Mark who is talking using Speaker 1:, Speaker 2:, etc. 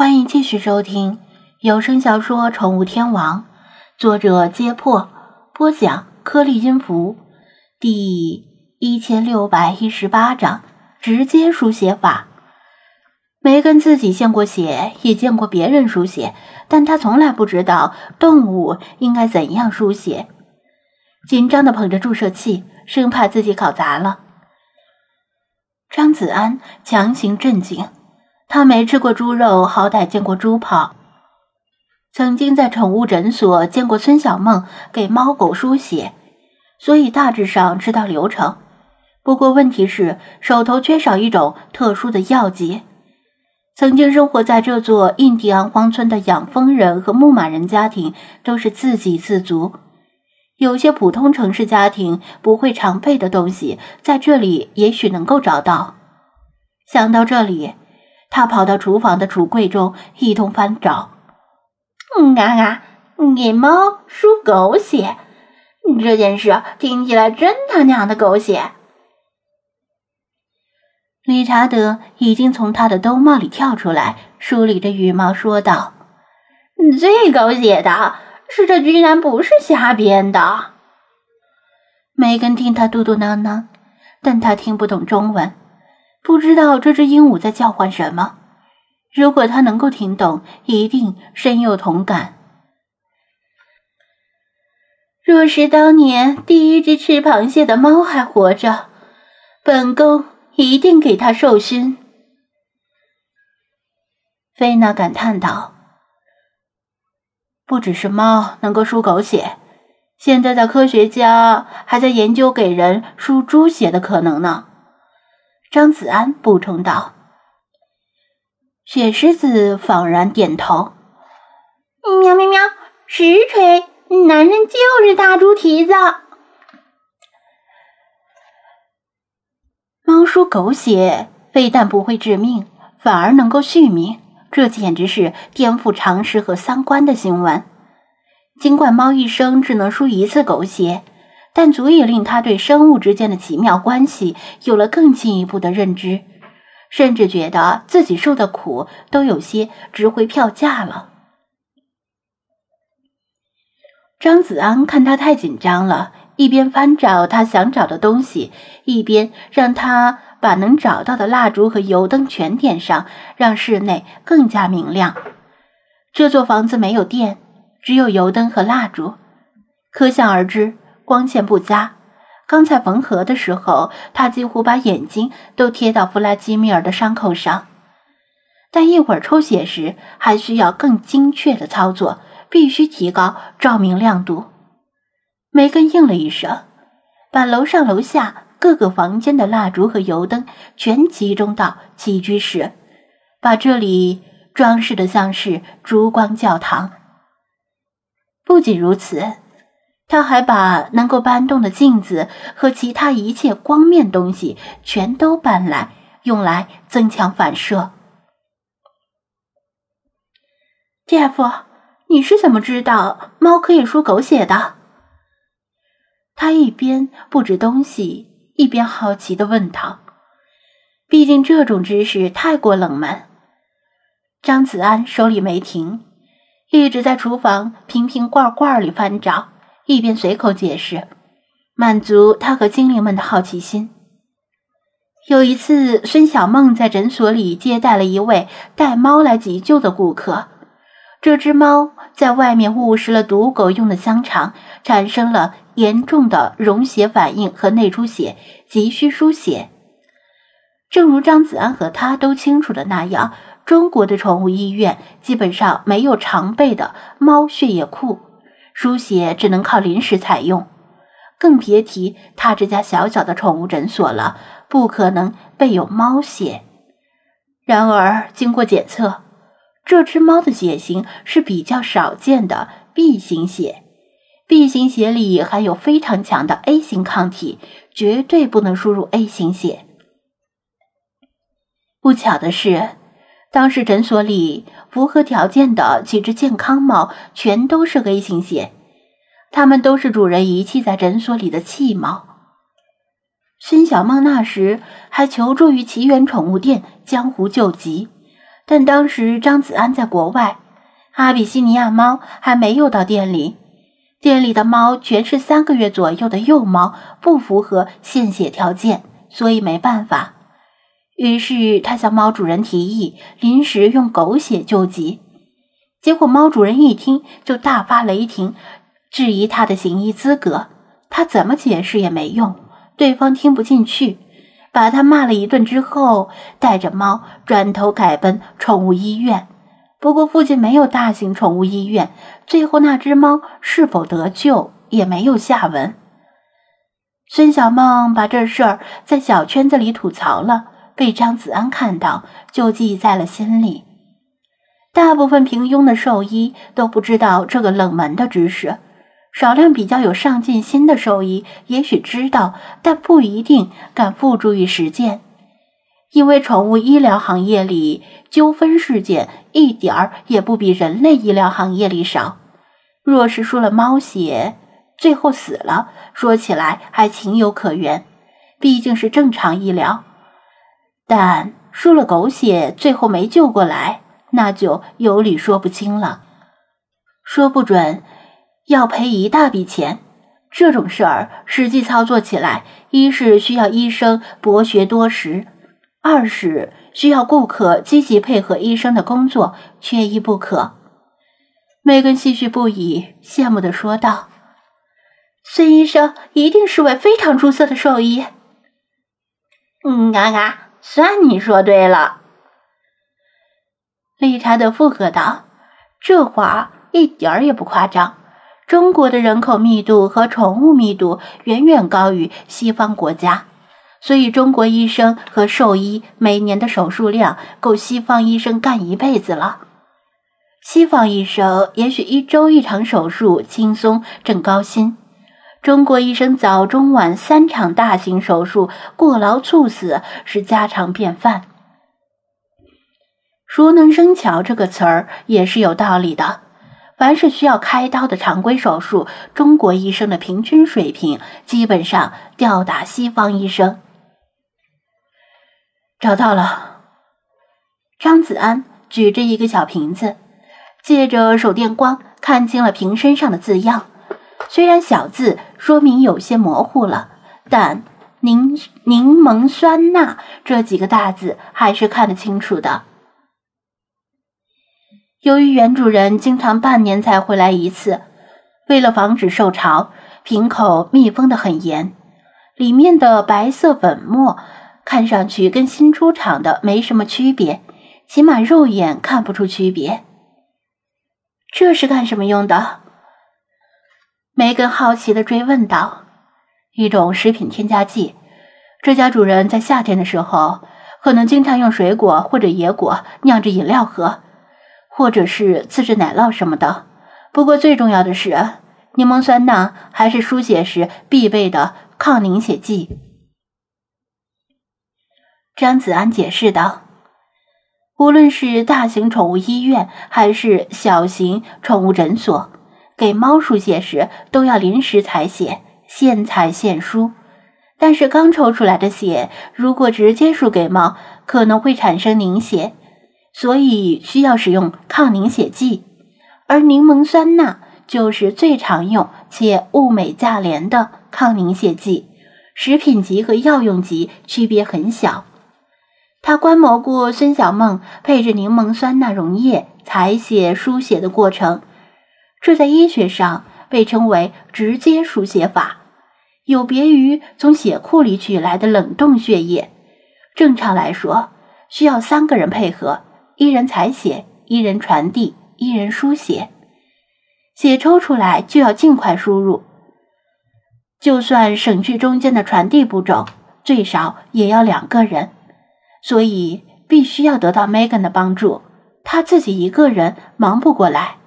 Speaker 1: 欢迎继续收听有声小说《宠物天王》，作者：揭破，播讲：颗粒音符，第一千六百一十八章直接书写法。梅根自己献过血，也见过别人书写，但他从来不知道动物应该怎样书写。紧张的捧着注射器，生怕自己搞砸了。张子安强行镇静。他没吃过猪肉，好歹见过猪跑。曾经在宠物诊所见过孙小梦给猫狗输血，所以大致上知道流程。不过问题是手头缺少一种特殊的药剂。曾经生活在这座印第安荒村的养蜂人和牧马人家庭都是自给自足，有些普通城市家庭不会常备的东西，在这里也许能够找到。想到这里。他跑到厨房的橱柜中，一通翻找。
Speaker 2: 嗯啊啊！给猫输狗血，这件事听起来真他娘的狗血！
Speaker 1: 理查德已经从他的兜帽里跳出来，梳理着羽毛，说道：“
Speaker 2: 最狗血的是，这居然不是瞎编的。”
Speaker 1: 梅根听他嘟嘟囔囔，但他听不懂中文。不知道这只鹦鹉在叫唤什么。如果它能够听懂，一定深有同感。
Speaker 2: 若是当年第一只吃螃蟹的猫还活着，本宫一定给它授勋。
Speaker 1: 菲娜感叹道：“不只是猫能够输狗血，现在的科学家还在研究给人输猪血的可能呢。”张子安补充道：“雪狮子恍然点头，
Speaker 2: 喵喵喵！实锤，男人就是大猪蹄子。
Speaker 1: 猫输狗血，非但不会致命，反而能够续命，这简直是颠覆常识和三观的新闻。尽管猫一生只能输一次狗血。”但足以令他对生物之间的奇妙关系有了更进一步的认知，甚至觉得自己受的苦都有些值回票价了。张子安看他太紧张了，一边翻找他想找的东西，一边让他把能找到的蜡烛和油灯全点上，让室内更加明亮。这座房子没有电，只有油灯和蜡烛，可想而知。光线不佳，刚才缝合的时候，他几乎把眼睛都贴到弗拉基米尔的伤口上。但一会儿抽血时，还需要更精确的操作，必须提高照明亮度。梅根应了一声，把楼上楼下各个房间的蜡烛和油灯全集中到起居室，把这里装饰的像是烛光教堂。不仅如此。他还把能够搬动的镜子和其他一切光面东西全都搬来，用来增强反射。姐夫，你是怎么知道猫可以输狗血的？他一边布置东西，一边好奇的问道。毕竟这种知识太过冷门。张子安手里没停，一直在厨房瓶瓶罐罐里翻找。一边随口解释，满足他和精灵们的好奇心。有一次，孙小梦在诊所里接待了一位带猫来急救的顾客。这只猫在外面误食了毒狗用的香肠，产生了严重的溶血反应和内出血，急需输血。正如张子安和他都清楚的那样，中国的宠物医院基本上没有常备的猫血液库。输血只能靠临时采用，更别提他这家小小的宠物诊所了，不可能备有猫血。然而，经过检测，这只猫的血型是比较少见的 B 型血，B 型血里含有非常强的 A 型抗体，绝对不能输入 A 型血。不巧的是。当时诊所里符合条件的几只健康猫全都是 A 型血，它们都是主人遗弃在诊所里的弃猫。孙小梦那时还求助于奇缘宠物店江湖救急，但当时张子安在国外，阿比西尼亚猫还没有到店里，店里的猫全是三个月左右的幼猫，不符合献血条件，所以没办法。于是他向猫主人提议临时用狗血救急，结果猫主人一听就大发雷霆，质疑他的行医资格。他怎么解释也没用，对方听不进去。把他骂了一顿之后，带着猫转头改奔宠物医院。不过附近没有大型宠物医院，最后那只猫是否得救也没有下文。孙小梦把这事儿在小圈子里吐槽了，被张子安看到，就记在了心里。大部分平庸的兽医都不知道这个冷门的知识。少量比较有上进心的兽医也许知道，但不一定敢付诸于实践，因为宠物医疗行业里纠纷事件一点儿也不比人类医疗行业里少。若是输了猫血，最后死了，说起来还情有可原，毕竟是正常医疗；但输了狗血，最后没救过来，那就有理说不清了，说不准。要赔一大笔钱，这种事儿实际操作起来，一是需要医生博学多识，二是需要顾客积极配合医生的工作，缺一不可。梅根唏嘘不已，羡慕的说道：“孙医生一定是位非常出色的兽医。”“
Speaker 2: 嗯啊啊，算你说对了。”
Speaker 1: 理查德附和道，这话一点儿也不夸张。中国的人口密度和宠物密度远远高于西方国家，所以中国医生和兽医每年的手术量够西方医生干一辈子了。西方医生也许一周一场手术轻松挣高薪，中国医生早中晚三场大型手术过劳猝死是家常便饭。熟能生巧这个词儿也是有道理的。凡是需要开刀的常规手术，中国医生的平均水平基本上吊打西方医生。找到了，张子安举着一个小瓶子，借着手电光看清了瓶身上的字样。虽然小字说明有些模糊了，但“柠柠檬酸钠”这几个大字还是看得清楚的。由于原主人经常半年才回来一次，为了防止受潮，瓶口密封的很严，里面的白色粉末看上去跟新出厂的没什么区别，起码肉眼看不出区别。这是干什么用的？梅根好奇的追问道：“一种食品添加剂，这家主人在夏天的时候，可能经常用水果或者野果酿制饮料喝。”或者是自制奶酪什么的，不过最重要的是，柠檬酸钠还是输血时必备的抗凝血剂。张子安解释道：“无论是大型宠物医院还是小型宠物诊所，给猫输血时都要临时采血，现采现输。但是刚抽出来的血，如果直接输给猫，可能会产生凝血。”所以需要使用抗凝血剂，而柠檬酸钠就是最常用且物美价廉的抗凝血剂，食品级和药用级区别很小。他观摩过孙小梦配着柠檬酸钠溶液采血输血的过程，这在医学上被称为直接输血法，有别于从血库里取来的冷冻血液。正常来说，需要三个人配合。一人采血，一人传递，一人输血。血抽出来就要尽快输入，就算省去中间的传递步骤，最少也要两个人。所以必须要得到 Megan 的帮助，他自己一个人忙不过来。